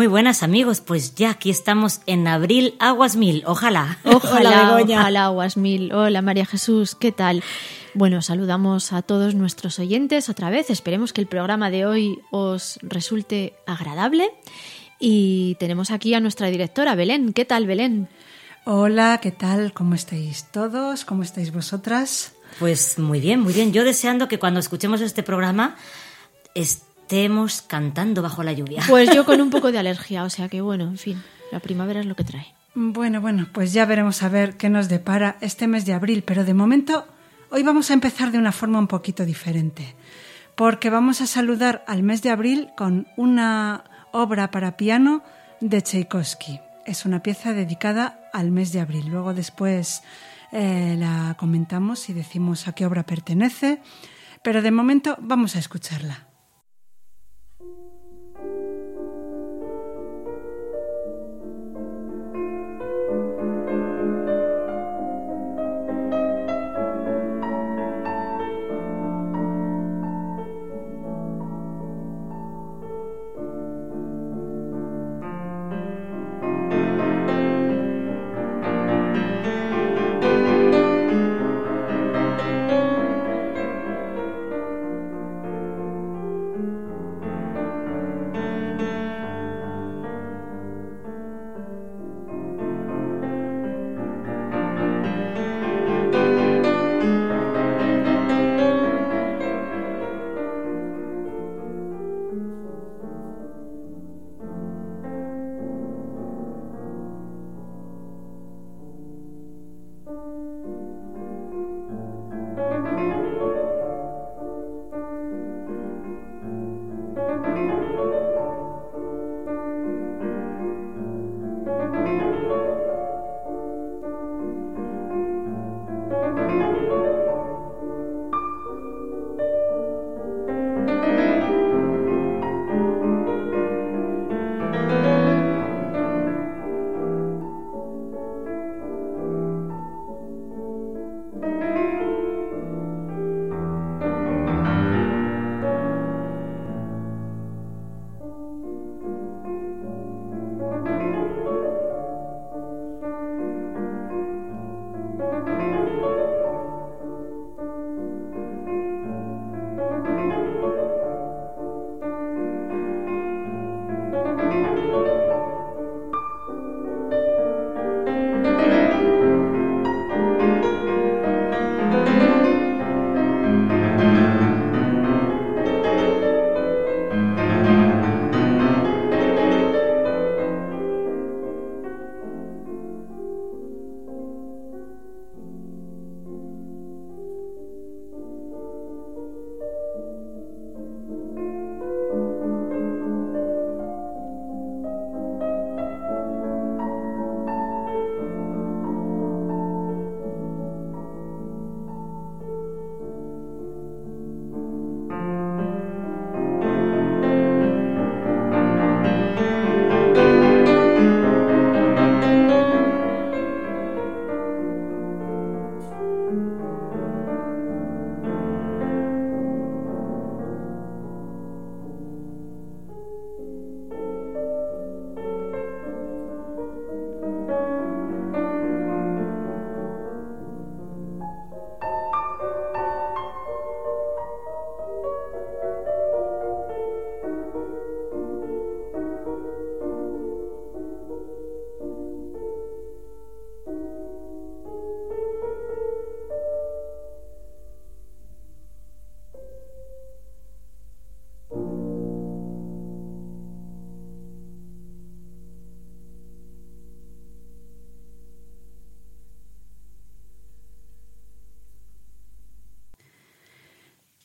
Muy buenas amigos, pues ya aquí estamos en abril Aguas Mil, ojalá. Ojalá, ojalá, Guasmil. Hola, María Jesús, ¿qué tal? Bueno, saludamos a todos nuestros oyentes otra vez. Esperemos que el programa de hoy os resulte agradable. Y tenemos aquí a nuestra directora, Belén. ¿Qué tal, Belén? Hola, ¿qué tal? ¿Cómo estáis todos? ¿Cómo estáis vosotras? Pues muy bien, muy bien. Yo deseando que cuando escuchemos este programa estemos cantando bajo la lluvia. Pues yo con un poco de alergia, o sea que bueno, en fin, la primavera es lo que trae. Bueno, bueno, pues ya veremos a ver qué nos depara este mes de abril, pero de momento hoy vamos a empezar de una forma un poquito diferente, porque vamos a saludar al mes de abril con una obra para piano de Tchaikovsky. Es una pieza dedicada al mes de abril. Luego después eh, la comentamos y decimos a qué obra pertenece, pero de momento vamos a escucharla.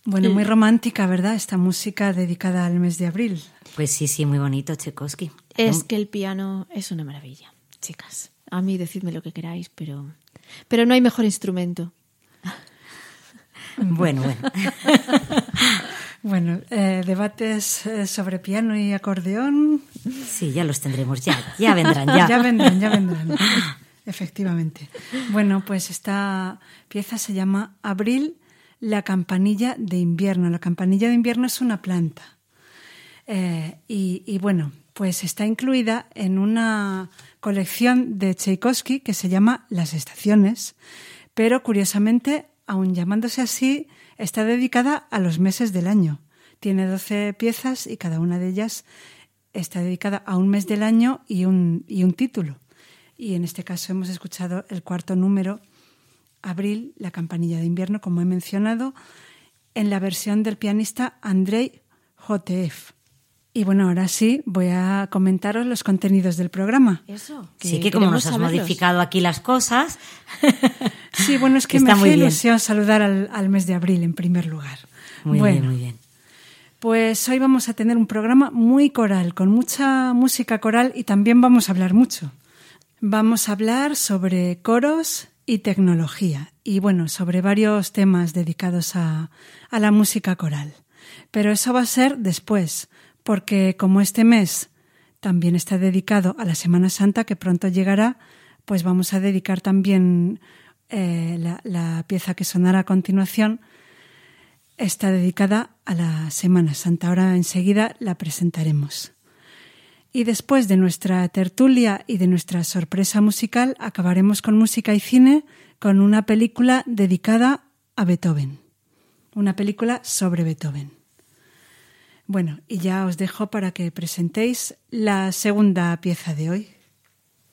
Bueno, muy romántica, ¿verdad? Esta música dedicada al mes de abril. Pues sí, sí, muy bonito, Tchaikovsky. Es que el piano es una maravilla, chicas. A mí decidme lo que queráis, pero, pero no hay mejor instrumento. Bueno, bueno. Bueno, eh, debates eh, sobre piano y acordeón. Sí, ya los tendremos, ya, ya vendrán, ya. ya vendrán, ya vendrán. Efectivamente. Bueno, pues esta pieza se llama Abril, la campanilla de invierno. La campanilla de invierno es una planta. Eh, y, y, bueno, pues está incluida en una colección de Tchaikovsky que se llama Las Estaciones, pero curiosamente, aun llamándose así, está dedicada a los meses del año. Tiene 12 piezas y cada una de ellas está dedicada a un mes del año y un, y un título. Y en este caso hemos escuchado el cuarto número, Abril, la campanilla de invierno, como he mencionado, en la versión del pianista Andrei Jotev. Y bueno, ahora sí voy a comentaros los contenidos del programa. Eso. sí, que como nos has saberlos. modificado aquí las cosas. sí, bueno, es que me hace ilusión saludar al, al, mes de abril en primer lugar. Muy bueno, bien, muy bien. Pues hoy vamos a tener un programa muy coral, con mucha música coral y también vamos a hablar mucho. Vamos a hablar sobre coros y tecnología y bueno, sobre varios temas dedicados a, a la música coral. Pero eso va a ser después porque como este mes también está dedicado a la Semana Santa que pronto llegará, pues vamos a dedicar también eh, la, la, pieza que sonará a continuación, está dedicada a la Semana Santa. Ahora enseguida la presentaremos. Y después de nuestra tertulia y de nuestra sorpresa musical, acabaremos con música y cine con una película dedicada a Beethoven. Una película sobre Beethoven. Bueno, y ya os dejo para que presentéis la segunda pieza de hoy.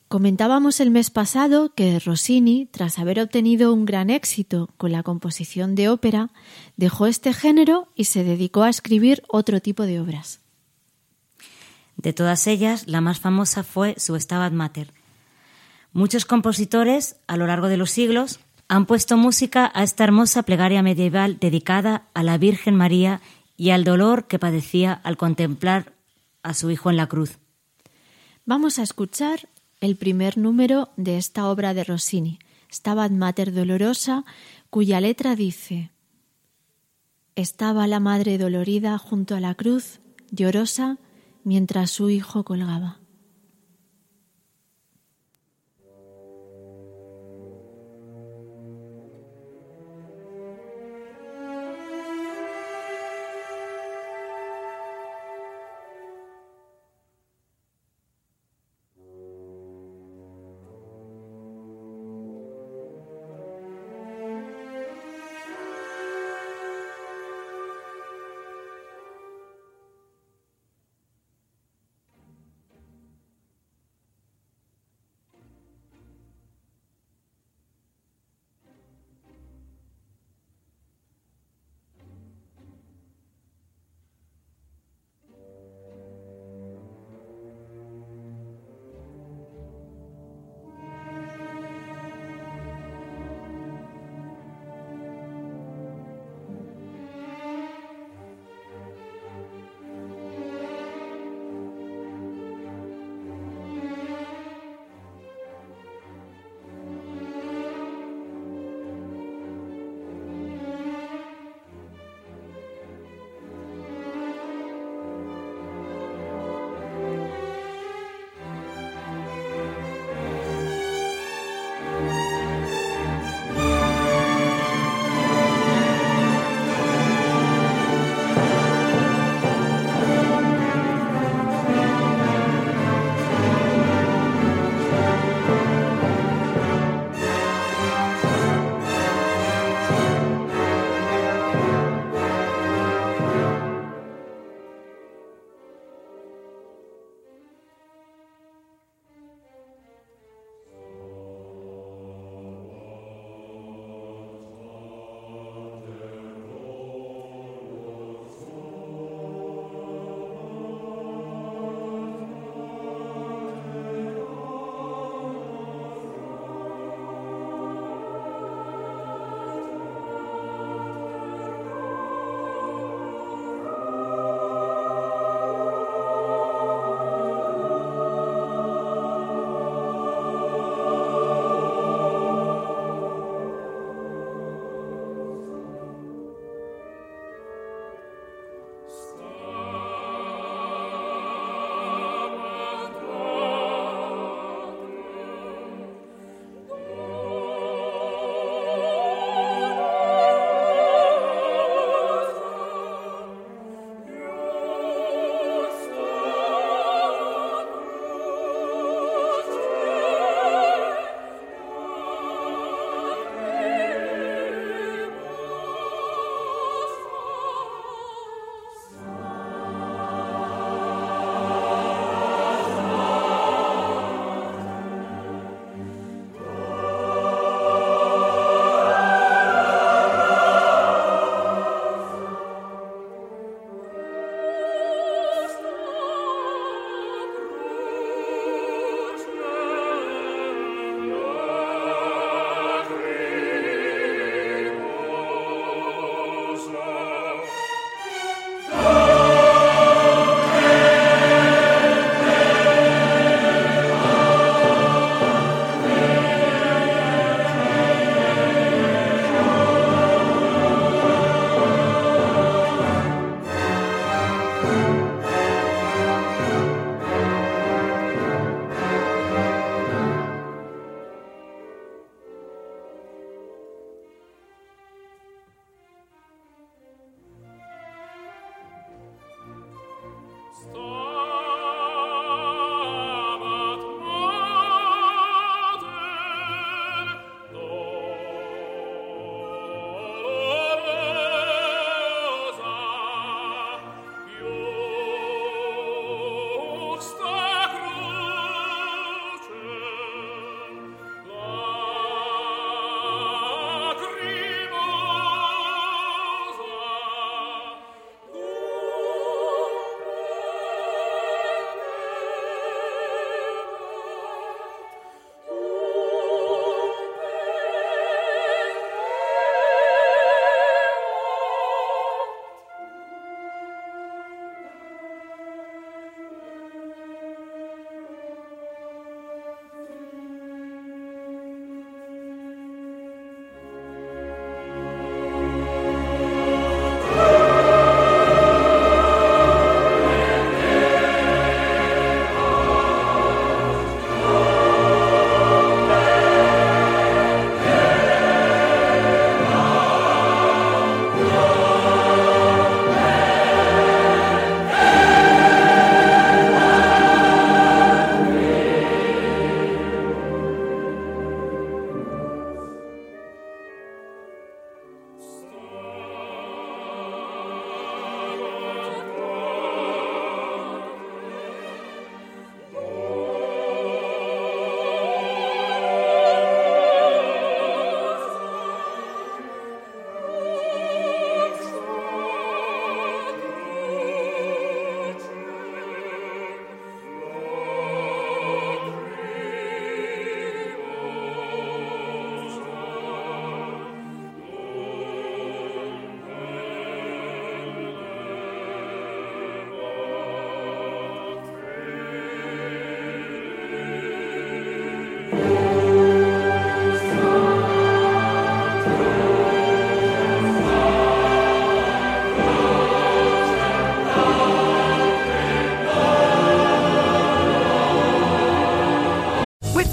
Comentábamos el mes pasado que Rossini, tras haber obtenido un gran éxito con la composición de ópera, dejó este género y se dedicó a escribir otro tipo de obras. De todas ellas, la más famosa fue su Stabat Mater. Muchos compositores, a lo largo de los siglos, han puesto música a esta hermosa plegaria medieval dedicada a la Virgen María y al dolor que padecía al contemplar a su hijo en la cruz. Vamos a escuchar el primer número de esta obra de Rossini, Stabat Mater Dolorosa, cuya letra dice Estaba la madre dolorida junto a la cruz, llorosa, mientras su hijo colgaba.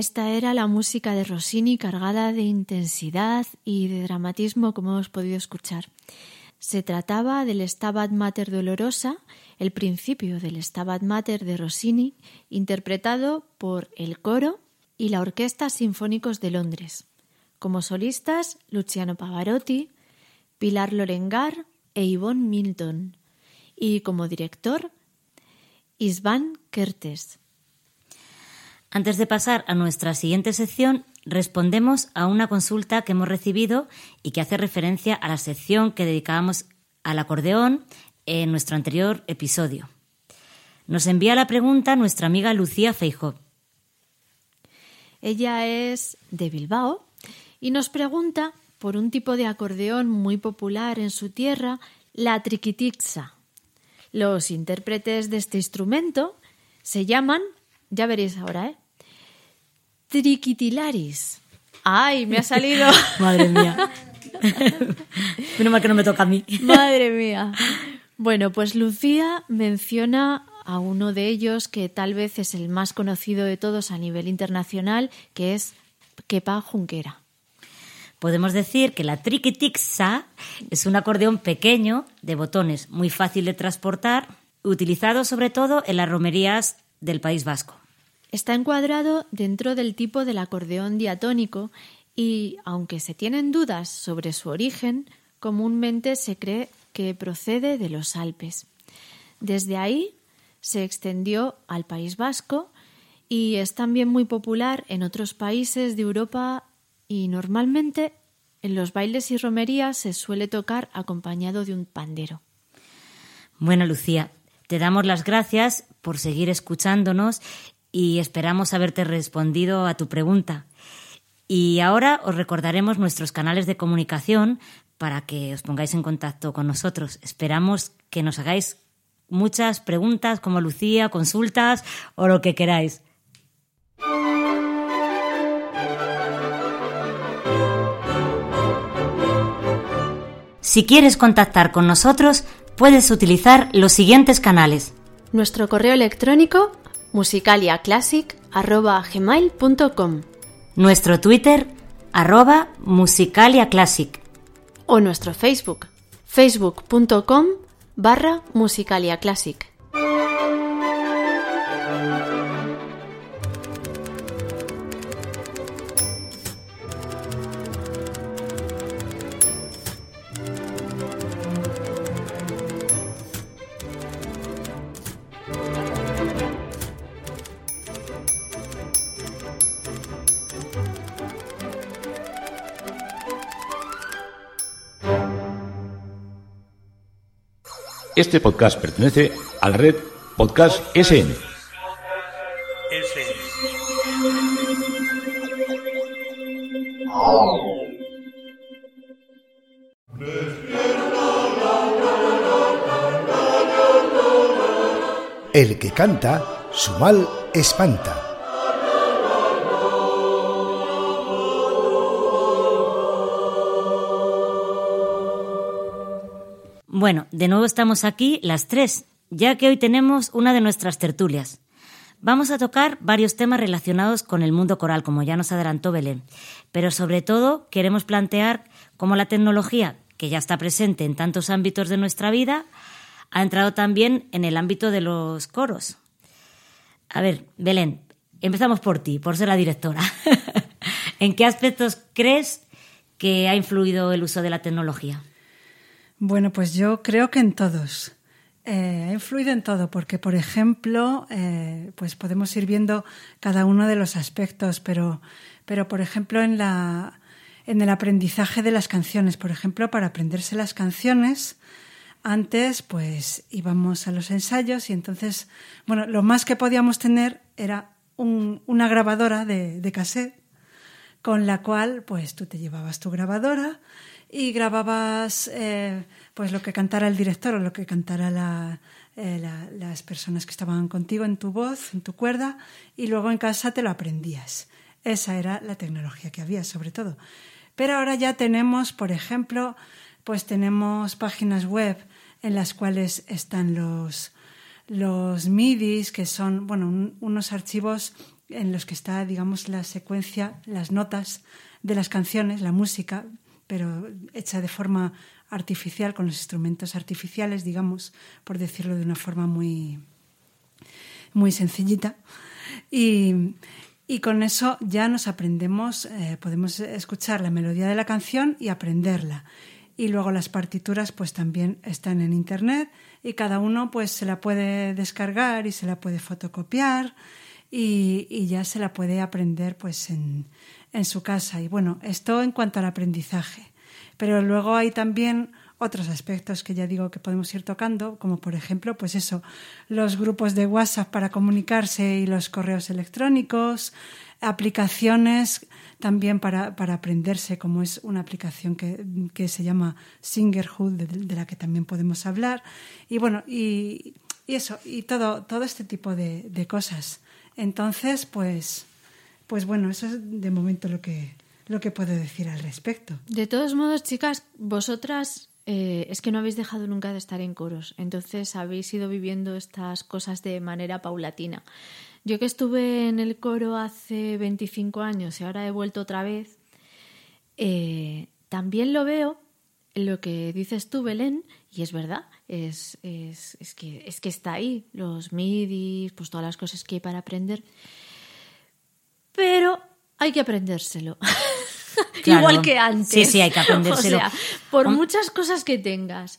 Esta era la música de Rossini cargada de intensidad y de dramatismo, como hemos podido escuchar. Se trataba del Stabat Mater Dolorosa, el principio del Stabat Mater de Rossini, interpretado por el coro y la Orquesta Sinfónicos de Londres. Como solistas, Luciano Pavarotti, Pilar Lorengar e Yvonne Milton. Y como director, Isvan Kertes. Antes de pasar a nuestra siguiente sección, respondemos a una consulta que hemos recibido y que hace referencia a la sección que dedicábamos al acordeón en nuestro anterior episodio. Nos envía la pregunta nuestra amiga Lucía Feijó. Ella es de Bilbao y nos pregunta por un tipo de acordeón muy popular en su tierra, la triquitixa. Los intérpretes de este instrumento se llaman, ya veréis ahora, ¿eh? Triquitilaris. ¡Ay, me ha salido! Madre mía. Menos mal que no me toca a mí. Madre mía. Bueno, pues Lucía menciona a uno de ellos que tal vez es el más conocido de todos a nivel internacional, que es Kepa Junquera. Podemos decir que la triquitixa es un acordeón pequeño de botones, muy fácil de transportar, utilizado sobre todo en las romerías del País Vasco. Está encuadrado dentro del tipo del acordeón diatónico y, aunque se tienen dudas sobre su origen, comúnmente se cree que procede de los Alpes. Desde ahí se extendió al País Vasco y es también muy popular en otros países de Europa y normalmente en los bailes y romerías se suele tocar acompañado de un pandero. Bueno, Lucía, te damos las gracias por seguir escuchándonos y esperamos haberte respondido a tu pregunta. Y ahora os recordaremos nuestros canales de comunicación para que os pongáis en contacto con nosotros. Esperamos que nos hagáis muchas preguntas como Lucía, consultas o lo que queráis. Si quieres contactar con nosotros, puedes utilizar los siguientes canales. Nuestro correo electrónico musicaliaclassic.gmail.com Nuestro Twitter, arroba musicaliaclassic. O nuestro Facebook, facebook.com barra musicaliaclassic. Este podcast pertenece a la red Podcast SN. El que canta, su mal espanta. Bueno, de nuevo estamos aquí las tres, ya que hoy tenemos una de nuestras tertulias. Vamos a tocar varios temas relacionados con el mundo coral, como ya nos adelantó Belén, pero sobre todo queremos plantear cómo la tecnología, que ya está presente en tantos ámbitos de nuestra vida, ha entrado también en el ámbito de los coros. A ver, Belén, empezamos por ti, por ser la directora. ¿En qué aspectos crees que ha influido el uso de la tecnología? Bueno, pues yo creo que en todos. Eh, ha influido en todo, porque, por ejemplo, eh, pues podemos ir viendo cada uno de los aspectos, pero, pero por ejemplo, en, la, en el aprendizaje de las canciones, por ejemplo, para aprenderse las canciones, antes pues íbamos a los ensayos y entonces, bueno, lo más que podíamos tener era un, una grabadora de, de cassette con la cual pues tú te llevabas tu grabadora y grababas eh, pues lo que cantara el director o lo que cantara la, eh, la, las personas que estaban contigo en tu voz, en tu cuerda, y luego en casa te lo aprendías. Esa era la tecnología que había, sobre todo. Pero ahora ya tenemos, por ejemplo, pues tenemos páginas web en las cuales están los, los MIDIs, que son, bueno, un, unos archivos en los que está, digamos, la secuencia, las notas de las canciones, la música, pero hecha de forma artificial, con los instrumentos artificiales, digamos, por decirlo de una forma muy, muy sencillita. Y, y con eso ya nos aprendemos, eh, podemos escuchar la melodía de la canción y aprenderla. Y luego las partituras pues también están en internet y cada uno pues se la puede descargar y se la puede fotocopiar y, y ya se la puede aprender pues en, en su casa. Y bueno, esto en cuanto al aprendizaje. Pero luego hay también otros aspectos que ya digo que podemos ir tocando, como por ejemplo, pues eso, los grupos de WhatsApp para comunicarse y los correos electrónicos, aplicaciones también para, para aprenderse, como es una aplicación que, que se llama Singerhood, de, la que también podemos hablar. Y bueno, y, eso, y todo, todo este tipo de cosas. Entonces, pues, pues bueno, eso es de momento lo que, lo que puedo decir al respecto. De todos modos, chicas, vosotras eh, es que no habéis dejado nunca de estar en coros, entonces habéis ido viviendo estas cosas de manera paulatina. Yo que estuve en el coro hace 25 años y ahora he vuelto otra vez, eh, también lo veo lo que dices tú, Belén, y es verdad, es, es, es, que, es que está ahí, los midis, pues todas las cosas que hay para aprender, pero hay que aprendérselo. Claro. Igual que antes. Sí, sí, hay que aprendérselo. O sea, por muchas cosas que tengas,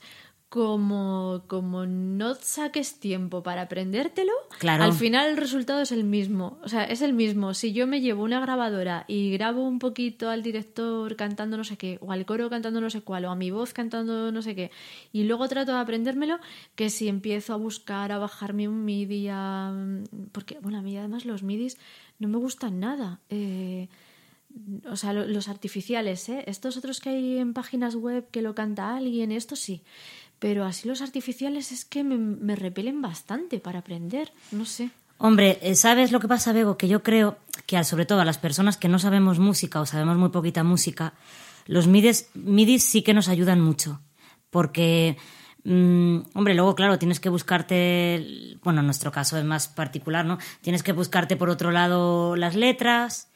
como, como no saques tiempo para aprendértelo, Claro. al final el resultado es el mismo. O sea, es el mismo. Si yo me llevo una grabadora y grabo un poquito al director cantando no sé qué, o al coro cantando no sé cuál, o a mi voz cantando no sé qué, y luego trato de aprendérmelo, que si empiezo a buscar, a bajarme un MIDI, a... porque, bueno, a mí además los MIDIs no me gustan nada. Eh, o sea, lo- los artificiales, ¿eh? Estos otros que hay en páginas web que lo canta alguien, estos sí. Pero así los artificiales es que me, repelen bastante para aprender, no sé. Hombre, eh, ¿sabes lo que pasa, Bego? Que yo creo que sobre todo a las personas que no sabemos música o sabemos muy poquita música, los midis, midis sí que nos ayudan mucho. Porque, mm, hombre, luego, claro, tienes que buscarte, bueno, en nuestro caso es más particular, ¿no? Tienes que buscarte por otro lado las letras,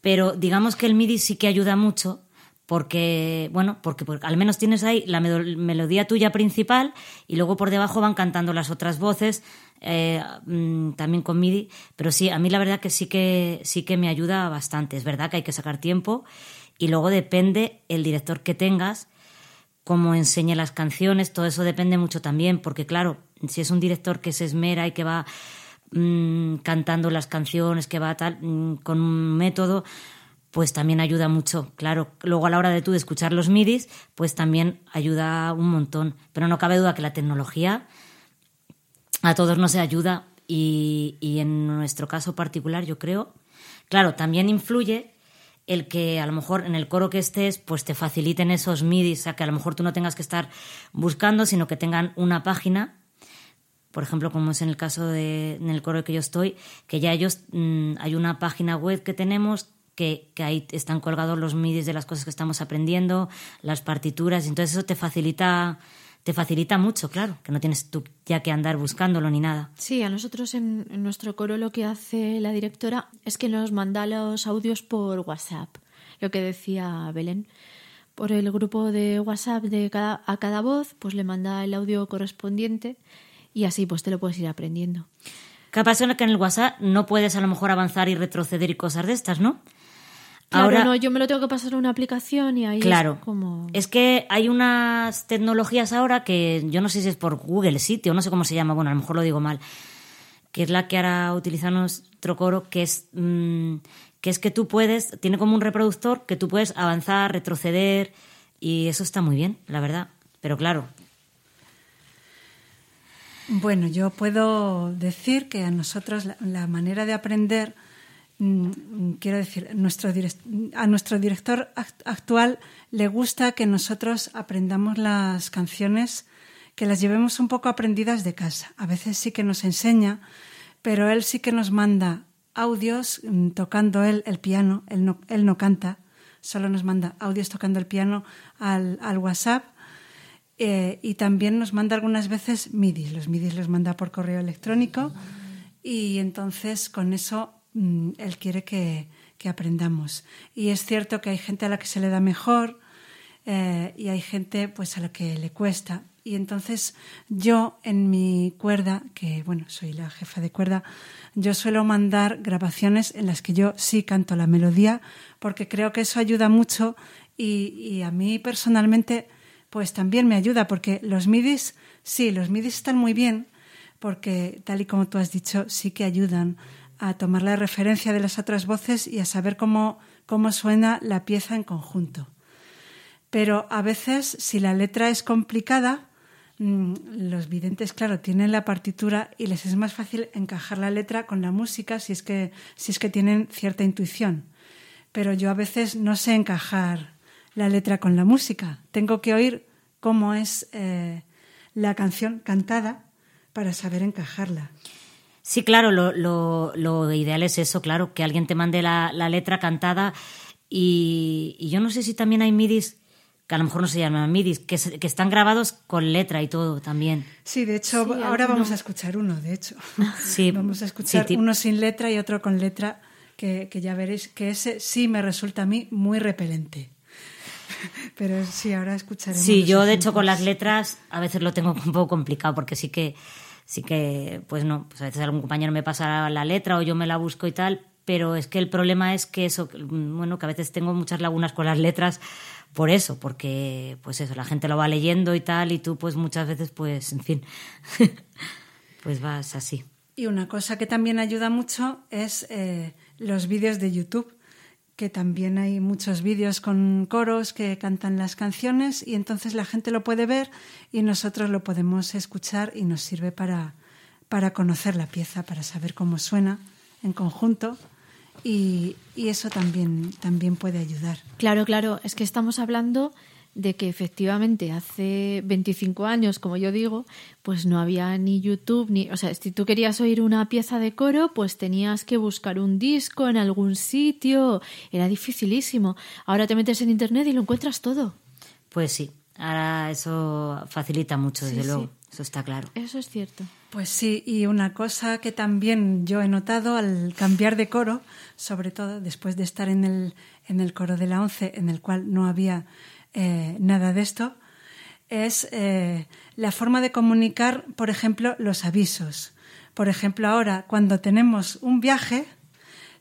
pero digamos que el MIDI sí que ayuda mucho porque, bueno, porque, al menos tienes ahí la melodía tuya principal y luego por debajo van cantando las otras voces, eh, mm, también con MIDI, pero sí, a mí la verdad que sí que sí que me ayuda bastante. Es verdad que hay que sacar tiempo y luego depende el director que tengas, cómo enseñe las canciones, todo eso depende mucho también, porque claro, si es un director que se esmera y que va mm, cantando las canciones, que va tal, mm, con un método, pues también ayuda mucho. Claro, luego a la hora de tú de escuchar los midis, pues también ayuda un montón. Pero no cabe duda que la tecnología a todos nos ayuda y, y en nuestro caso particular yo creo, claro, también influye el que a lo mejor en el coro que estés pues te faciliten esos midis, sea, que a lo mejor tú no tengas que estar buscando, sino que tengan una página. Por ejemplo, como es en el caso de en el coro que yo estoy, que ya ellos mm, hay una página web que tenemos que, que ahí están colgados los midis de las cosas que estamos aprendiendo, las partituras, entonces eso te facilita te facilita mucho, claro, que no tienes tú ya que andar buscándolo ni nada. Sí, a nosotros en, en nuestro coro lo que hace la directora es que nos manda los audios por WhatsApp, lo que decía Belén. Por el grupo de WhatsApp de cada, a cada voz, pues le manda el audio correspondiente y así pues te lo puedes ir aprendiendo. ¿Qué pasa? Que en el WhatsApp no puedes a lo mejor avanzar y retroceder y cosas de estas, ¿no? Claro, Ahora, no, yo me lo tengo que pasar a una aplicación y ahí Claro. es como... Es que hay unas tecnologías ahora que yo no sé si es por Google Sitio, no sé cómo se llama, bueno, a lo mejor lo digo mal, que es la que ahora utiliza nuestro coro, que es, mm, que es que tú puedes, tiene como un reproductor que tú puedes avanzar, retroceder, y eso está muy bien, la verdad. Pero claro, Bueno, yo puedo decir que a nosotros la, la manera de aprender, quiero decir, nuestro a nuestro director act- actual le gusta que nosotros aprendamos las canciones, que las llevemos un poco aprendidas de casa. A veces sí que nos enseña, pero él sí que nos manda audios mm, tocando él el piano, él no, él no canta, solo nos manda audios tocando el piano al, al WhatsApp eh, y también nos manda algunas veces MIDI. Los MIDI los manda por correo electrónico y entonces con eso mm, él quiere que, que aprendamos. Y es cierto que hay gente a la que se le da mejor eh, y hay gente pues a la que le cuesta. Y entonces yo en mi cuerda, que bueno, soy la jefa de cuerda, yo suelo mandar grabaciones en las que yo sí canto la melodía porque creo que eso ayuda mucho y, y a mí personalmente pues también me ayuda porque los midis, sí, los midis están muy bien porque tal y como tú has dicho, sí que ayudan a tomar la referencia de las otras voces y a saber cómo, cómo suena la pieza en conjunto. Pero a veces, si la letra es complicada, mm, los videntes, claro, tienen la partitura y les es más fácil encajar la letra con la música si es que, si es que tienen cierta intuición. Pero yo a veces no sé encajar la letra con la música. Tengo que oír cómo es eh, la canción cantada para saber encajarla. Sí, claro, lo, lo, lo ideal es eso, claro, que alguien te mande la, la letra cantada y, y yo no sé si también hay midis, que a lo mejor no se llaman midis, que, se- que están grabados con letra y todo también. Sí, de hecho, Sí, ahora alguno. vamos a escuchar uno, de hecho. Sí, Vamos a escuchar sí, uno sin letra y otro con letra, que, que ya veréis que ese sí me resulta a mí muy repelente. Pero sí, ahora escucharemos. Sí, yo de hecho con las letras a veces lo tengo un poco complicado porque sí que, sí que, pues no, pues a veces algún compañero me pasa la letra o yo me la busco y tal, pero es que el problema es que eso, bueno, que a veces tengo muchas lagunas con las letras por eso, porque pues eso, la gente lo va leyendo y tal, y tú pues muchas veces pues, en fin, pues vas así. Y una cosa que también ayuda mucho es eh, los vídeos de YouTube, que también hay muchos vídeos con coros que cantan las canciones y entonces la gente lo puede ver y nosotros lo podemos escuchar y nos sirve para, para conocer la pieza, para saber cómo suena en conjunto y, y eso también, también puede ayudar. Claro, claro, es que estamos hablando de que efectivamente hace 25 años, como yo digo, pues no había ni YouTube, ni, o sea, si tú querías oír una pieza de coro, pues tenías que buscar un disco en algún sitio, era dificilísimo. Ahora te metes en internet y lo encuentras todo. Pues sí, ahora eso facilita mucho, desde Sí, luego, sí. eso está claro. Eso es cierto. Pues sí, y una cosa que también yo he notado al cambiar de coro, sobre todo después de estar en el, en el coro de la once, en el cual no había eh, nada de esto, es eh, la forma de comunicar, por ejemplo, los avisos. Por ejemplo, ahora, cuando tenemos un viaje,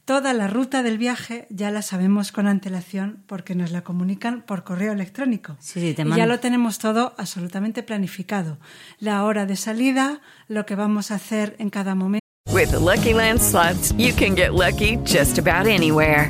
toda la ruta del viaje ya la sabemos con antelación porque nos la comunican por correo electrónico. Sí, sí, te y ya lo tenemos todo absolutamente planificado. La hora de salida, lo que vamos a hacer en cada momento. With the Lucky Land slots, you can get lucky just about anywhere.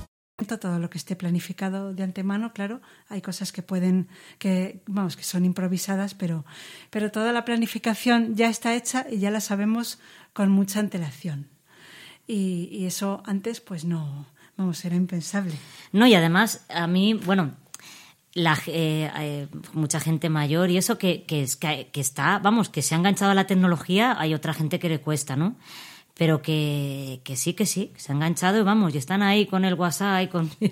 Todo lo que esté planificado de antemano, claro, hay cosas que pueden, que, vamos, que son improvisadas, pero, pero toda la planificación ya está hecha y ya la sabemos con mucha antelación. Y, eso antes, pues no, vamos, era impensable. No, y además, a mí, bueno, la, eh, eh, mucha gente mayor y eso que, que, que está, vamos, que se ha enganchado a la tecnología, hay otra gente que le cuesta, ¿no? Pero que, que sí, que sí, que se ha enganchado y vamos, y están ahí con el WhatsApp y con... que,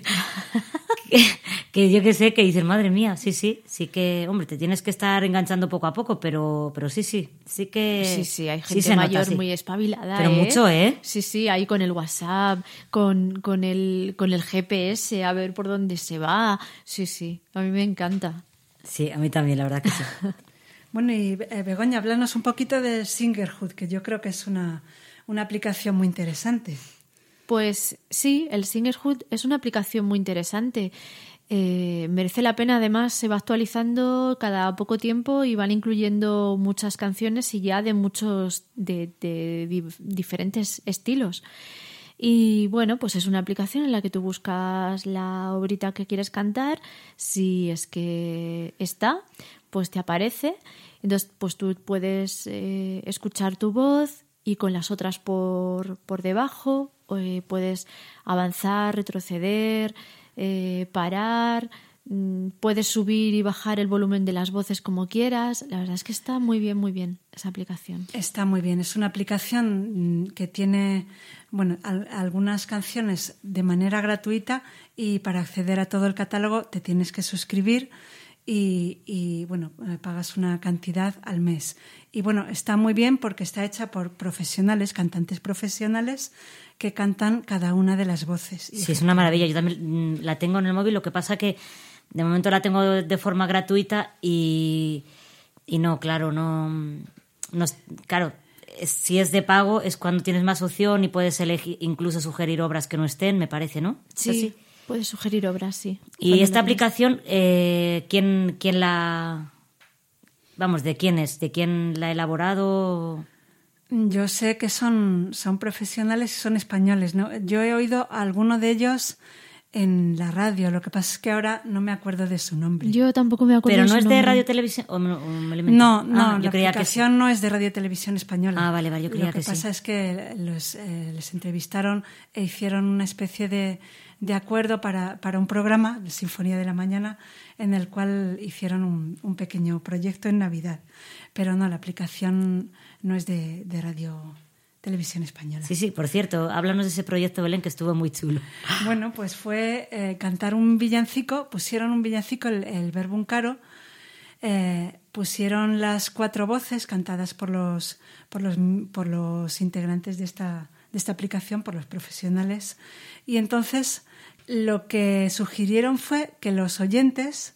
que yo que sé, que dicen, madre mía, sí, sí, sí que, hombre, te tienes que estar enganchando poco a poco, pero, pero sí, sí, sí que... Sí, sí, hay Eh, sí gente se nota, mayor sí. muy espabilada. Pero ¿eh? mucho, ¿eh? Sí, sí, ahí con el WhatsApp, con, con, el, con el GPS, a ver por dónde se va. Sí, sí, a mí me encanta. Sí, a mí también, la verdad que sí. Bueno, y eh, Begoña, háblanos un poquito de Singerhood, que yo creo que es una, una aplicación muy interesante. Pues sí, el Singerhood es una aplicación muy interesante. Eh, merece la pena, además, se va actualizando cada poco tiempo y van incluyendo muchas canciones y ya de muchos, de, de di- diferentes estilos. Y bueno, pues es una aplicación en la que tú buscas la obrita que quieres cantar, si es que está, pues te aparece. Entonces, pues tú puedes eh, escuchar tu voz y con las otras por, por debajo, eh, puedes avanzar, retroceder, eh, parar, mm, puedes subir y bajar el volumen de las voces como quieras. La verdad es que está muy bien, muy bien esa aplicación. Está muy bien. Es una aplicación mm, que tiene bueno, al- algunas canciones de manera gratuita y para acceder a todo el catálogo te tienes que suscribir y, y, bueno, pagas una cantidad al mes. Y bueno, está muy bien porque está hecha por profesionales, cantantes profesionales que cantan cada una de las voces. Y Sí, es una maravilla. Yo también mm, la tengo en el móvil. Lo que pasa que de momento la tengo de forma gratuita y, y no, claro, no, no claro, si es de pago es cuando tienes más opción y puedes elegir, incluso sugerir obras que no estén, me parece, ¿no? ¿Es Sí, así? Puedes sugerir obras, sí. Y esta aplicación, eh, ¿quién, ¿quién la... Vamos, ¿de quién es? ¿De quién la ha elaborado? Yo sé que son, son profesionales y son españoles. ¿no? Yo he oído a alguno de ellos en la radio. Lo que pasa es que ahora no me acuerdo de su nombre. Yo tampoco me acuerdo Pero no su es de nombre. radio televisión. ¿O me, o me lo invento? No, no, Ah, yo la creía que sí. aplicación no es de Radio Televisión Española. Ah, vale, vale, yo creía Lo que, que sí. pasa es que los, eh, les entrevistaron e hicieron una especie de, de acuerdo para, para un programa, de Sinfonía de la Mañana, en el cual hicieron un, un pequeño proyecto en Navidad. Pero no, la aplicación no es de, de Radio Televisión Española. Sí, sí, por cierto, háblanos de ese proyecto, Belén, que estuvo muy chulo. Bueno, pues fue eh, cantar un villancico, pusieron un villancico, el, el Verbum Caro, eh, pusieron las cuatro voces cantadas por los, por los, por los integrantes de esta, de esta aplicación, por los profesionales. Y entonces lo que sugirieron fue que los oyentes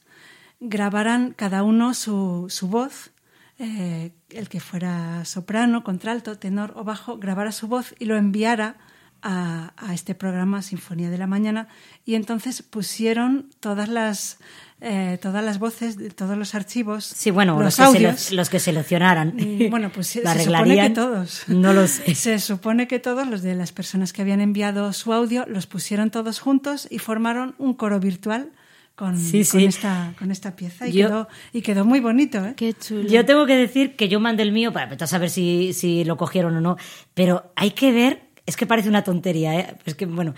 grabaran cada uno su, su voz, eh, el que fuera soprano, contralto, tenor o bajo, grabara su voz y lo enviara a, a, este programa Sinfonía de la Mañana y entonces pusieron todas las eh, todas las voces, todos los archivos, sí, bueno, los, los, audios, que los que seleccionaran. Bueno, pues se, ¿Lo se supone que todos. No lo sé. Se supone que todos los de las personas que habían enviado su audio los pusieron todos juntos y formaron un coro virtual con, sí, con sí. esta, con esta pieza y, Yo- quedó, y quedó muy bonito. ¿eh? Qué chulo. Yo tengo que decir que yo mandé el mío para a saber si, si lo cogieron o no, pero hay que ver, es que parece una tontería, ¿eh? es que bueno,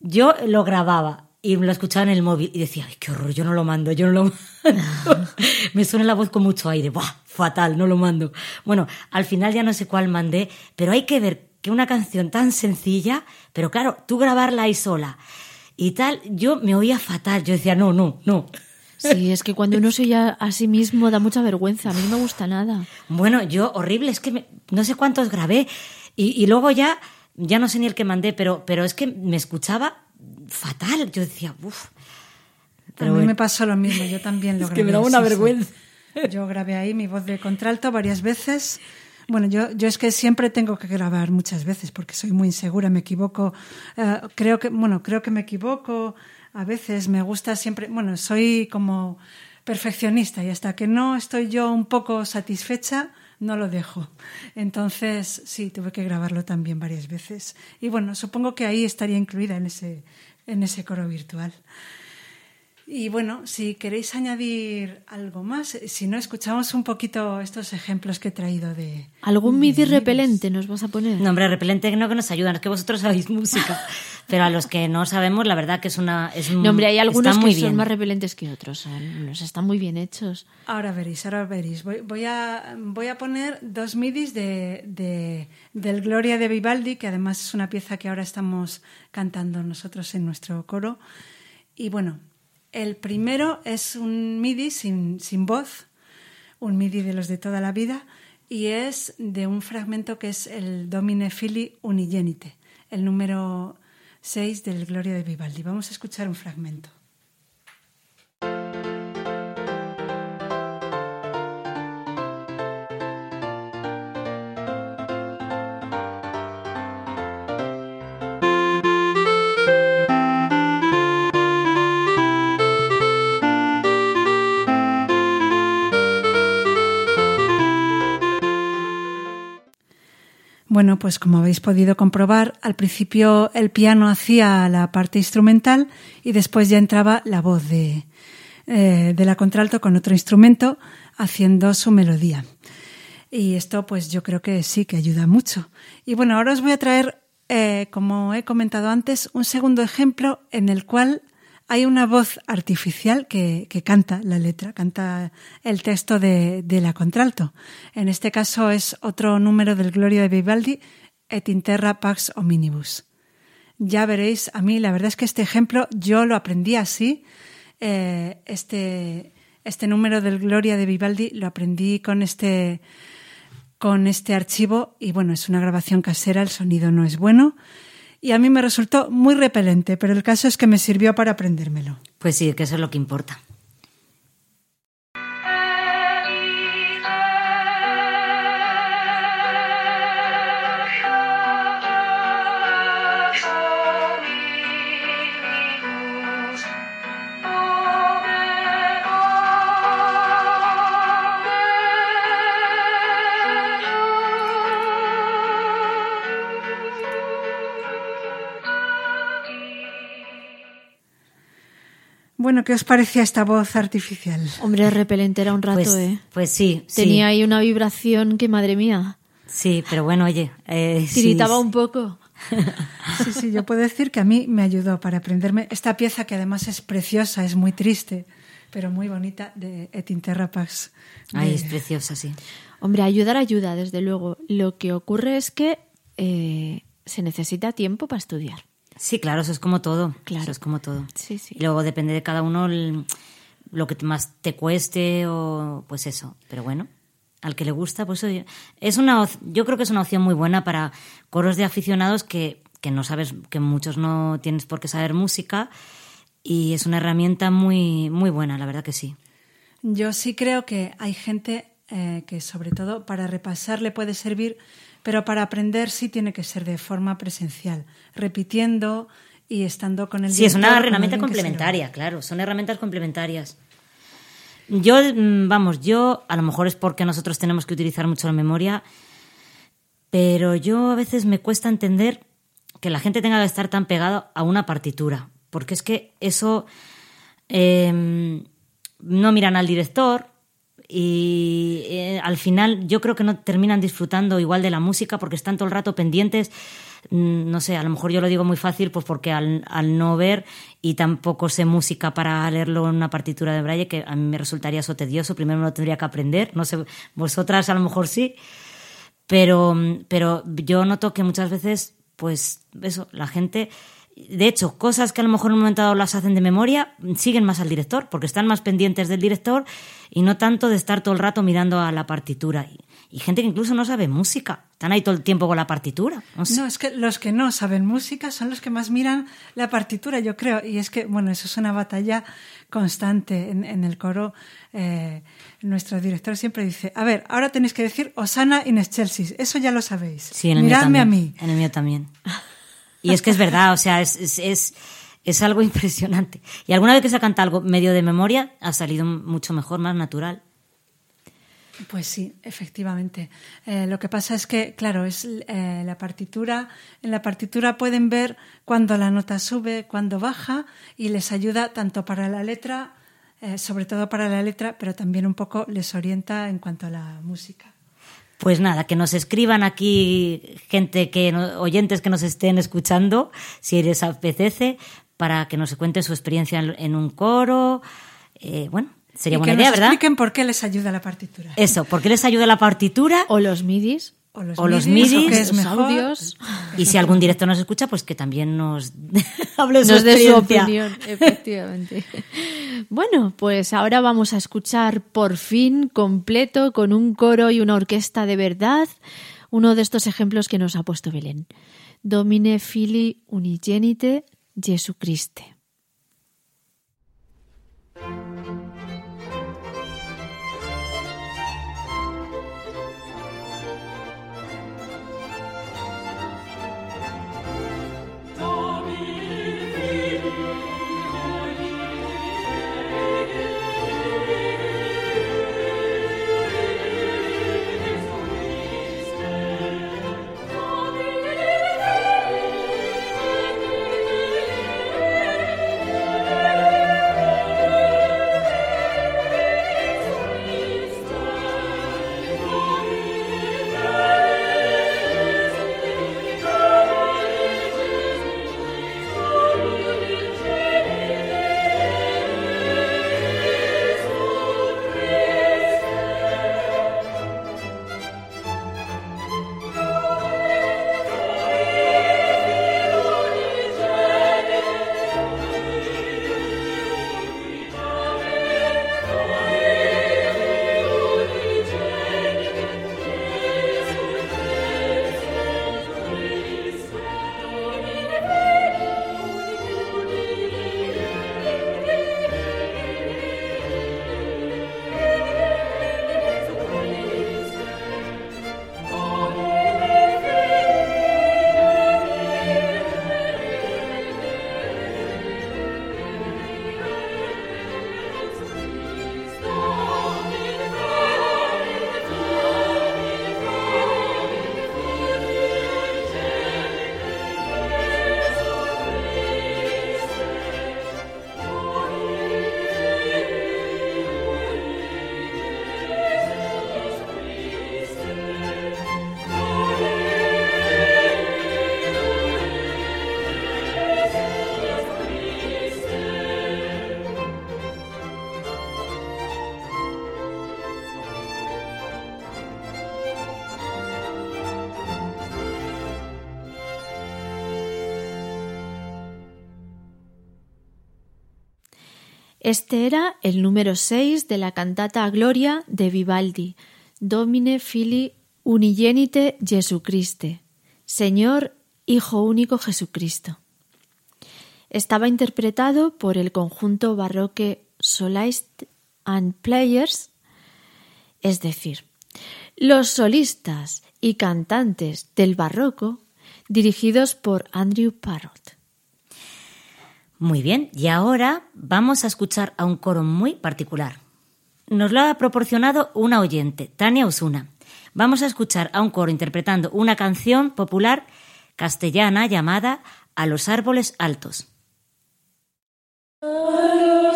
yo lo grababa y lo escuchaba en el móvil y decía, ay, qué horror, yo no lo mando, yo no lo mando. Me suena la voz con mucho aire, ¡buah! Fatal, no lo mando. Bueno, al final ya no sé cuál mandé, pero hay que ver que una canción tan sencilla, pero claro, tú grabarla ahí sola y tal, yo me oía fatal, yo decía, no, no, no. Sí, es que cuando uno se oye a sí mismo da mucha vergüenza. A mí no me gusta nada. Bueno, yo horrible, es que me- no sé cuántos grabé y, y luego ya, ya no sé ni el que mandé, pero, pero es que me escuchaba fatal. Yo decía, uff. a mí me pasó lo mismo, yo también lo Es grabé. que me daba una sí, sí. vergüenza. Yo grabé ahí mi voz de contralto varias veces. Bueno, yo, yo es que siempre tengo que grabar muchas veces porque soy muy insegura, me equivoco. eh, creo que, bueno, creo que me equivoco. A veces me gusta siempre, bueno, soy como perfeccionista y hasta que no estoy yo un poco satisfecha, no lo dejo. Entonces, sí, tuve que grabarlo también varias veces. Y bueno, supongo que ahí estaría incluida en ese, en ese coro virtual. Y bueno, si queréis añadir algo más, eh, si no, escuchamos un poquito estos ejemplos que he traído de... ¿Algún MIDI repelente nos vas a poner? No, hombre, repelente no que nos ayudan, es que vosotros sabéis música. Pero a los que no sabemos, la verdad que es una. Es, No, hombre, hay algunos que bien. son más repelentes que otros. son- Nos están muy bien hechos. Ahora veréis, ahora veréis. Voy, voy a, voy a poner dos midis de, de- del Gloria de Vivaldi, que además es una pieza que ahora estamos cantando nosotros en nuestro coro. Y bueno, el primero es un midi sin, sin voz, un midi de los de toda la vida, y es de un fragmento que es el Domine Fili Unigenite, el número 6 del Gloria de Vivaldi. Vamos a escuchar un fragmento. Bueno, pues como habéis podido comprobar, al principio el piano hacía la parte instrumental y después ya entraba la voz de, eh, de la contralto con otro instrumento haciendo su melodía. Y esto pues yo creo que sí que ayuda mucho. Y bueno, ahora os voy a traer, eh, como he comentado antes, un segundo ejemplo en el cual hay una voz artificial que, que canta la letra, canta el texto de, de la contralto. En este caso es otro número del Gloria de Vivaldi, Et interra pax hominibus. Ya veréis, a mí la verdad es que este ejemplo yo lo aprendí así. Eh, este, este número del Gloria de Vivaldi lo aprendí con este, con este archivo y bueno, es una grabación casera, el sonido no es bueno y a mí me resultó muy repelente, pero el caso es que me sirvió para aprendérmelo. Pues sí, que eso es lo que importa. Bueno, ¿qué os parecía esta voz artificial? Hombre, repelente era un rato, Pues, ¿eh? pues sí, sí. Tenía ahí una vibración que, madre mía, Sí, pero bueno, oye. eh, tiritaba sí. un poco. Sí, sí, yo puedo decir que a mí me ayudó para aprenderme esta pieza que además es preciosa, es muy triste, pero muy bonita, de Et interra pax. Ay, de- es preciosa, sí. Hombre, ayudar ayuda, desde luego. Lo que ocurre es que eh, se necesita tiempo para estudiar. Sí, claro, eso es como todo. Claro. Eso es como todo. Sí, sí. Y luego depende de cada uno el- lo que más te cueste o pues eso. Pero bueno, al que le gusta, pues oye, es una, yo creo que es una opción muy buena para coros de aficionados que, que no sabes, que muchos no tienes por qué saber música y es una herramienta muy, muy buena, la verdad que sí. Yo sí creo que hay gente eh, que sobre todo para repasar le puede servir, pero para aprender sí tiene que ser de forma presencial, repitiendo y estando con el Sí, es una herramienta complementaria, claro, son herramientas complementarias. Yo, mm, vamos, yo, a lo mejor es porque nosotros tenemos que utilizar mucho la memoria, pero yo a veces me cuesta entender que la gente tenga que estar tan pegado a una partitura, porque es que eso eh, no miran al director y eh, al final yo creo que no terminan disfrutando igual de la música porque están todo el rato pendientes. Mm, No sé, a lo mejor yo lo digo muy fácil, pues porque al, al no ver y tampoco sé música para leerlo en una partitura de braille, que a mí me resultaría eso tedioso, primero me lo tendría que aprender, no sé, vosotras a lo mejor sí, pero, pero yo noto que muchas veces, pues eso, la gente, de hecho, cosas que a lo mejor en un momento dado las hacen de memoria, siguen más al director, porque están más pendientes del director y no tanto de estar todo el rato mirando a la partitura. Y, y gente que incluso no sabe música, están ahí todo el tiempo con la partitura. No es que los que no saben música son los que más miran la partitura, yo creo. Y es que, bueno, eso es una batalla constante en, en el coro. Eh, nuestro director siempre dice, a ver, ahora tenéis que decir Osana in excelsis. Eso ya lo sabéis. Sí, en el mío Miradme a mí. En el mío también. Y es que es verdad, o sea, es, es, es, algo impresionante. Y alguna vez que se canta algo medio de memoria, ha salido mucho mejor, más natural. Pues sí, efectivamente. Eh, lo que pasa es que, claro, es eh, la partitura. En la partitura pueden ver cuando la nota sube, cuando baja, y les ayuda tanto para la letra, eh, sobre todo para la letra, pero también un poco les orienta en cuanto a la música. Pues nada, que nos escriban aquí gente que no- oyentes que nos estén escuchando, si les apetece, para que nos cuenten su experiencia en, en un coro. Eh, bueno, sería y buena que idea, nos ¿verdad? expliquen por qué les ayuda la partitura. Eso, ¿por qué les ayuda la partitura? O los midis. O los o los midis, o es los mejor. audios. Y si algún director nos escucha, pues que también nos hable de su Nos opinión, efectivamente. Bueno, pues ahora vamos a escuchar por fin completo con un coro y una orquesta de verdad uno de estos ejemplos que nos ha puesto Belén. Domine fili unigenite Jesucriste. Este era el número 6 de la cantata Gloria de Vivaldi, Domine Fili Unigenite Jesucriste, Señor Hijo Único Jesucristo. Estaba interpretado por el conjunto barroque Solist and Players, es decir, los solistas y cantantes del barroco dirigidos por Andrew Parrott. Muy bien, y ahora vamos a escuchar a un coro muy particular. Nos lo ha proporcionado una oyente, Tania Osuna. Vamos a escuchar a un coro interpretando una canción popular castellana llamada A los árboles altos. Bueno,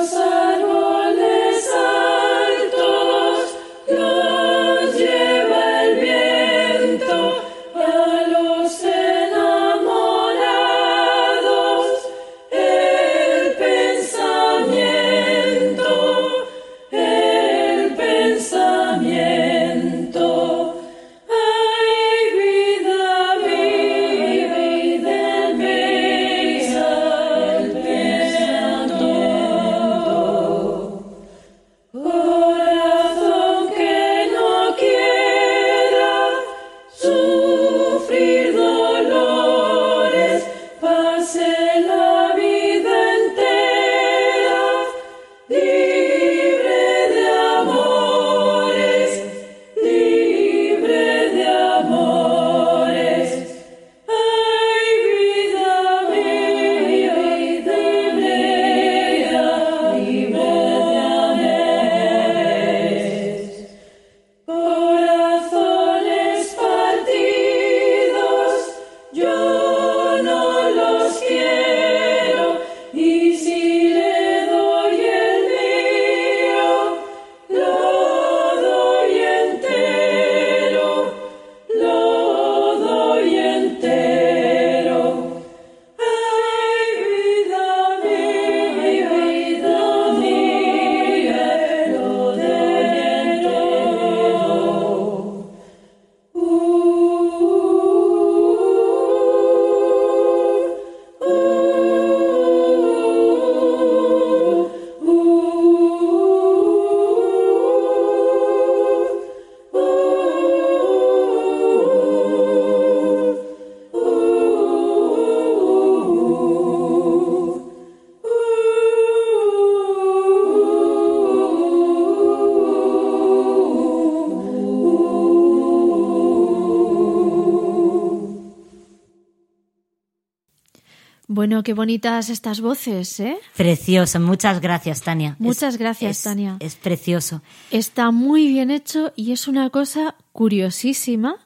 qué bonitas estas voces, ¿eh? Precioso, muchas gracias, Tania. Muchas Es- gracias, es- Tania. Es precioso. Está muy bien hecho y es una cosa curiosísima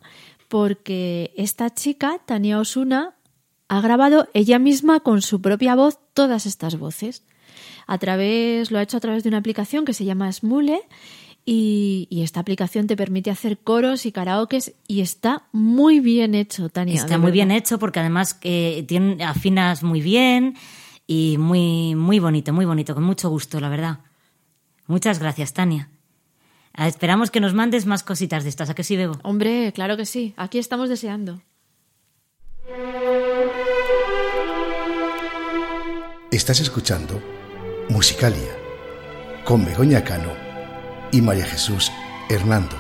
porque esta chica, Tania Osuna, ha grabado ella misma con su propia voz todas estas voces. A través, lo ha hecho a través de una aplicación que se llama Smule y, y esta aplicación te permite hacer coros y karaokes y está muy bien hecho, Tania. Está muy bien hecho porque además eh, tiene, afinas muy bien y muy, muy bonito, muy bonito, con mucho gusto, la verdad. Muchas gracias, Tania. Ah, Esperamos que nos mandes más cositas de estas, ¿a que sí, Bebo? Hombre, claro que sí. Aquí estamos deseando. Estás escuchando Musicalia con Begoña Cano y María Jesús Hernando.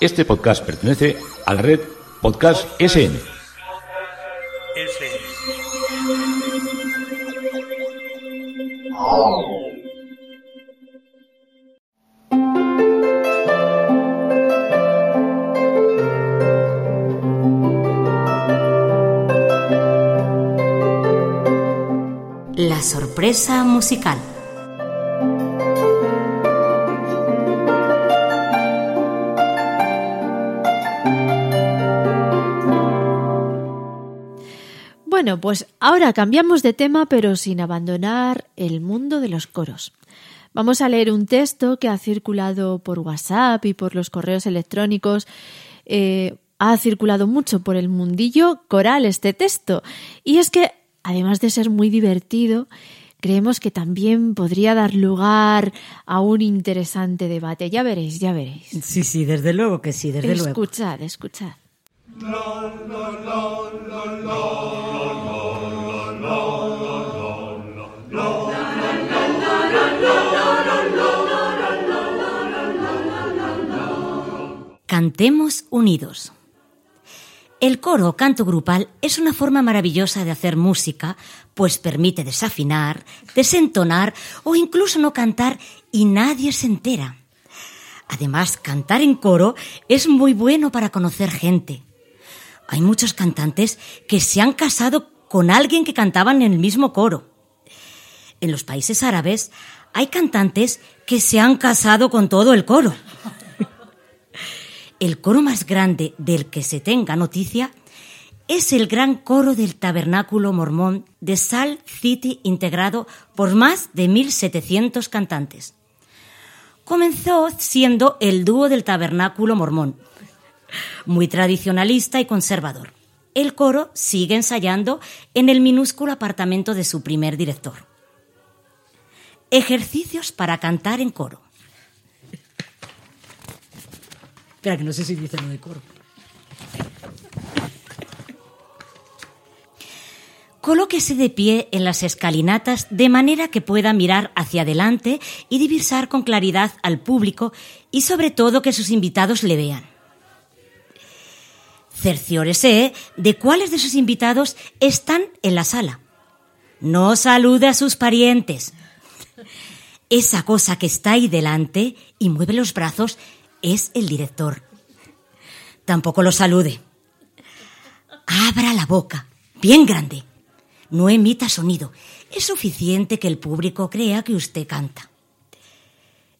Este podcast pertenece a la red Podcast SN. La sorpresa musical. Bueno, pues ahora cambiamos de tema, pero sin abandonar el mundo de los coros. Vamos a leer un texto que ha circulado por WhatsApp y por los correos electrónicos. Eh, ha circulado mucho por el mundillo coral este texto. Y es que, además de ser muy divertido, creemos que también podría dar lugar a un interesante debate. Ya veréis, ya veréis. Sí, sí, desde luego que sí, desde luego. escuchad, escuchad. Cantemos unidos. El coro o canto grupal es una forma maravillosa de hacer música, pues permite desafinar, desentonar o incluso no cantar y nadie se entera. Además, cantar en coro es muy bueno para conocer gente. Hay muchos cantantes que se han casado con alguien que cantaban en el mismo coro. En los países árabes hay cantantes que se han casado con todo el coro. El coro más grande del que se tenga noticia es el gran coro del Tabernáculo Mormón de Salt City integrado por más de 1.700 cantantes. Comenzó siendo el dúo del Tabernáculo Mormón, muy tradicionalista y conservador. El coro sigue ensayando en el minúsculo apartamento de su primer director. Ejercicios para cantar en coro. Espera, que no sé si dice lo de. Colóquese de pie en las escalinatas de manera que pueda mirar hacia adelante y divisar con claridad al público y sobre todo que sus invitados le vean. Cerciórese de cuáles de sus invitados están en la sala. No salude a sus parientes. Esa cosa que está ahí delante y mueve los brazos es el director. Tampoco lo salude. Abra la boca, bien grande. No emita sonido. Es suficiente que el público crea que usted canta.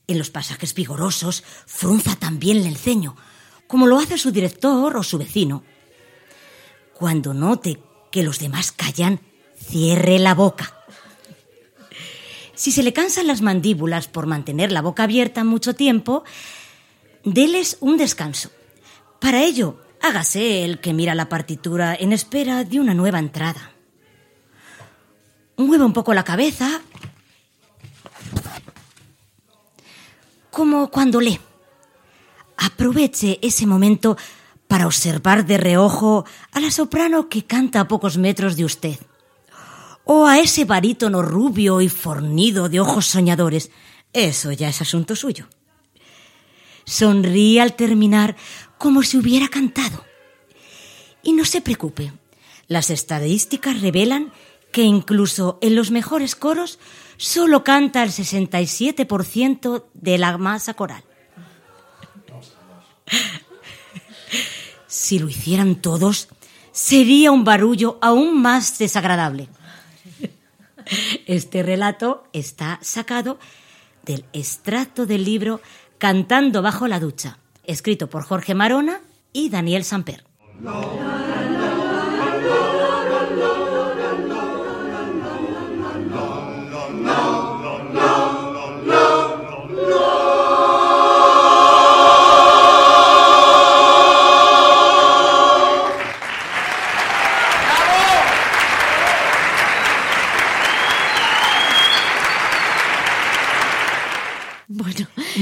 En los pasajes vigorosos, frunza también el ceño, como lo hace su director o su vecino. Cuando note que los demás callan, cierre la boca. Si se le cansan las mandíbulas por mantener la boca abierta mucho tiempo, déles un descanso. Para ello, hágase el que mira la partitura en espera de una nueva entrada. Mueva un poco la cabeza, como cuando lee. Aproveche ese momento para observar de reojo a la soprano que canta a pocos metros de usted, o a ese barítono rubio y fornido de ojos soñadores. Eso ya es asunto suyo. Sonríe al terminar como si hubiera cantado. Y no se preocupe, las estadísticas revelan que incluso en los mejores coros solo canta el 67% de la masa coral. Si lo hicieran todos, sería un barullo aún más desagradable. Este relato está sacado del extracto del libro Cantando bajo la ducha, escrito por Jorge Marona y Daniel Samper.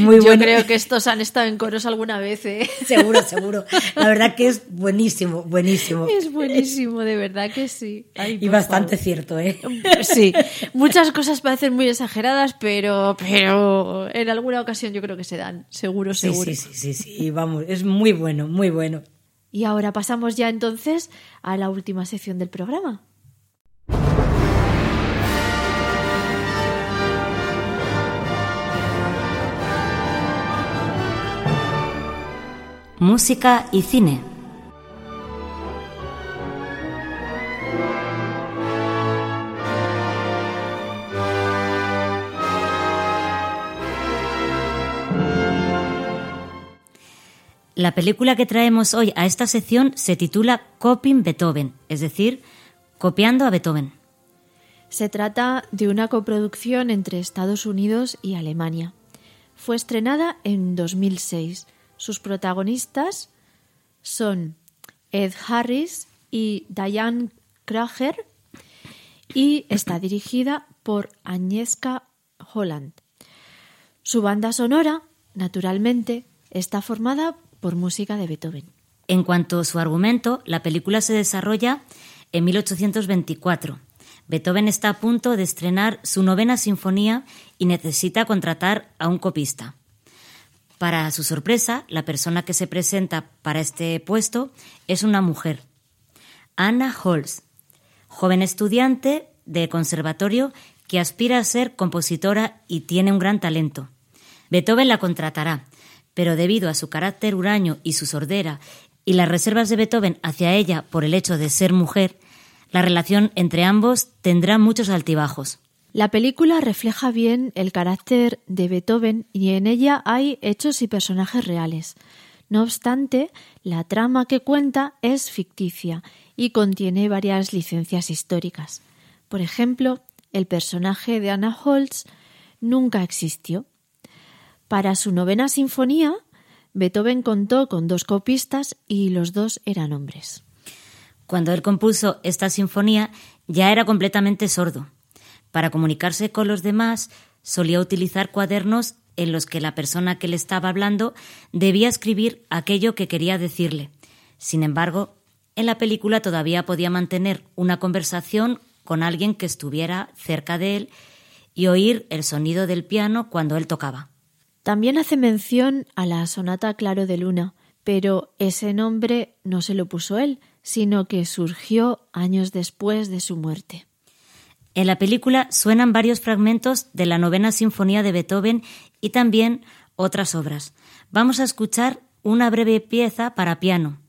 Muy yo creo que estos han estado en coros alguna vez, ¿eh? Seguro, seguro. La verdad que es buenísimo, buenísimo. Es buenísimo, de verdad que sí. Ay, Y bastante favor. cierto, ¿eh? Sí, muchas cosas parecen muy exageradas, pero, pero en alguna ocasión yo creo que se dan, seguro, Sí, seguro. sí, sí, sí, sí, vamos, es muy bueno, muy bueno. Y ahora pasamos ya entonces a la última sección del programa. Música y cine. La película que traemos hoy a esta sección se titula Copying Beethoven, es decir, copiando a Beethoven. Se trata de una coproducción entre Estados Unidos y Alemania. Fue estrenada en 2006. Sus protagonistas son Ed Harris y Diane Krager y está dirigida por Agnieszka Holland. Su banda sonora, naturalmente, está formada por música de Beethoven. En cuanto a su argumento, la película se desarrolla en 1824. Beethoven está a punto de estrenar su novena sinfonía y necesita contratar a un copista. Para su sorpresa, la persona que se presenta para este puesto es una mujer, Anna Holz, joven estudiante de conservatorio que aspira a ser compositora y tiene un gran talento. Beethoven la contratará, pero debido a su carácter huraño y su sordera y las reservas de Beethoven hacia ella por el hecho de ser mujer, la relación entre ambos tendrá muchos altibajos. La película refleja bien el carácter de Beethoven y en ella hay hechos y personajes reales. No obstante, la trama que cuenta es ficticia y contiene varias licencias históricas. Por ejemplo, el personaje de Anna Holz nunca existió. Para su novena sinfonía, Beethoven contó con dos copistas y los dos eran hombres. Cuando él compuso esta sinfonía ya era completamente sordo. Para comunicarse con los demás solía utilizar cuadernos en los que la persona que le estaba hablando debía escribir aquello que quería decirle. Sin embargo, en la película todavía podía mantener una conversación con alguien que estuviera cerca de él y oír el sonido del piano cuando él tocaba. También hace mención a la sonata Claro de Luna, pero ese nombre no se lo puso él, sino que surgió años después de su muerte. En la película suenan varios fragmentos de la novena sinfonía de Beethoven y también otras obras. Vamos a escuchar una breve pieza para piano,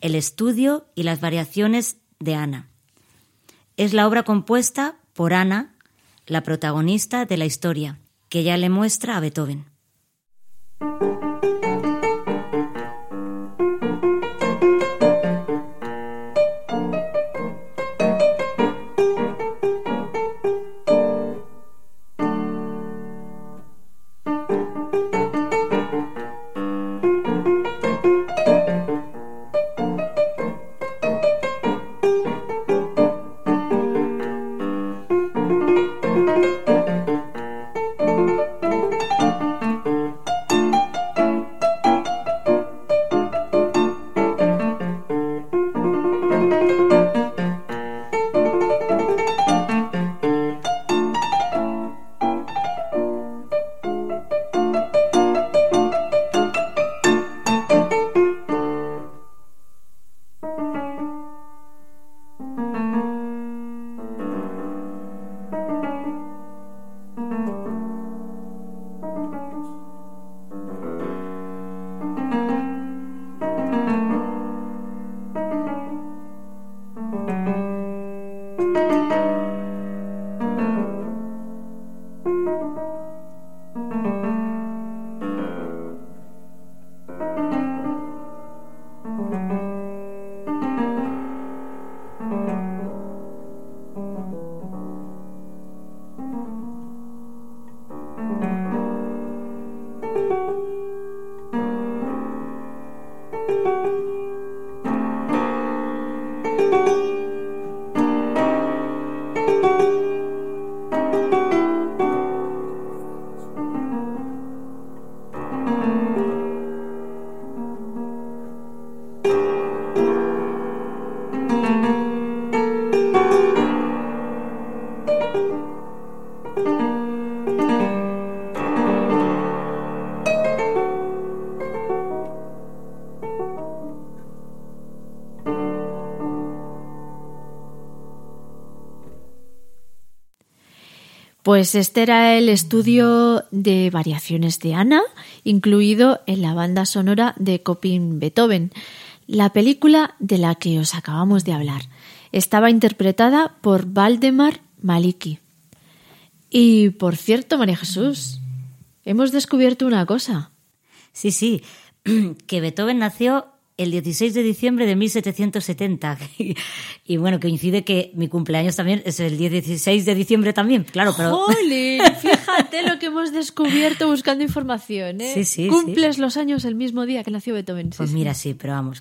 El estudio y las variaciones de Ana. Es la obra compuesta por Ana, la protagonista de la historia, que ya le muestra a Beethoven. Pues este era el estudio de variaciones de Ana, incluido en la banda sonora de Copin Beethoven, la película de la que os acabamos de hablar. Estaba interpretada por Valdemar Maliki. Y por cierto, María Jesús, hemos descubierto una cosa. Sí, sí, que Beethoven nació el 16 de diciembre de 1770. y bueno, coincide que mi cumpleaños también es el 16 de diciembre también, claro, pero... ¡Jolín! Fíjate lo que hemos descubierto buscando información, ¿eh? Sí, sí, Cumples los años el mismo día que nació Beethoven. pues mira, sí, pero vamos,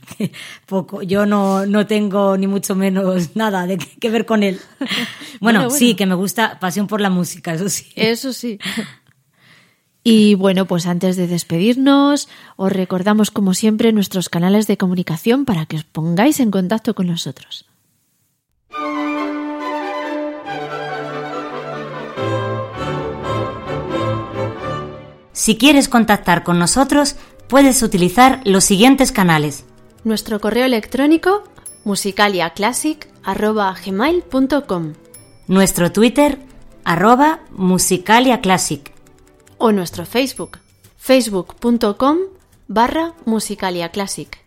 poco. Yo no, no tengo ni mucho menos nada de que ver con él. Bueno, Bueno, sí, que me gusta pasión por la música, eso sí. Eso sí. Y bueno, pues antes de despedirnos, os recordamos como siempre nuestros canales de comunicación para que os pongáis en contacto con nosotros. Si quieres contactar con nosotros, puedes utilizar los siguientes canales. Nuestro correo electrónico musicaliaclassic.gmail.com Nuestro Twitter, arroba musicaliaclassic. O nuestro Facebook, facebook.com barra musicaliaclassic.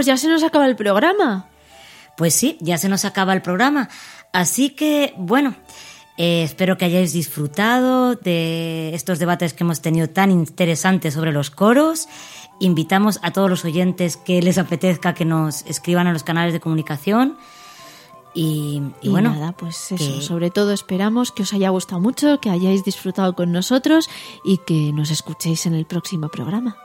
Pues ya se nos acaba el programa. Pues sí, ya se nos acaba el programa. Así que, bueno, eh, espero que hayáis disfrutado de estos debates que hemos tenido tan interesantes sobre los coros. Invitamos a todos los oyentes que les apetezca que nos escriban a los canales de comunicación. Y, y Y, bueno, nada, pues eso. que- Sobre todo esperamos que os haya gustado mucho, que hayáis disfrutado con nosotros y que nos escuchéis en el próximo programa.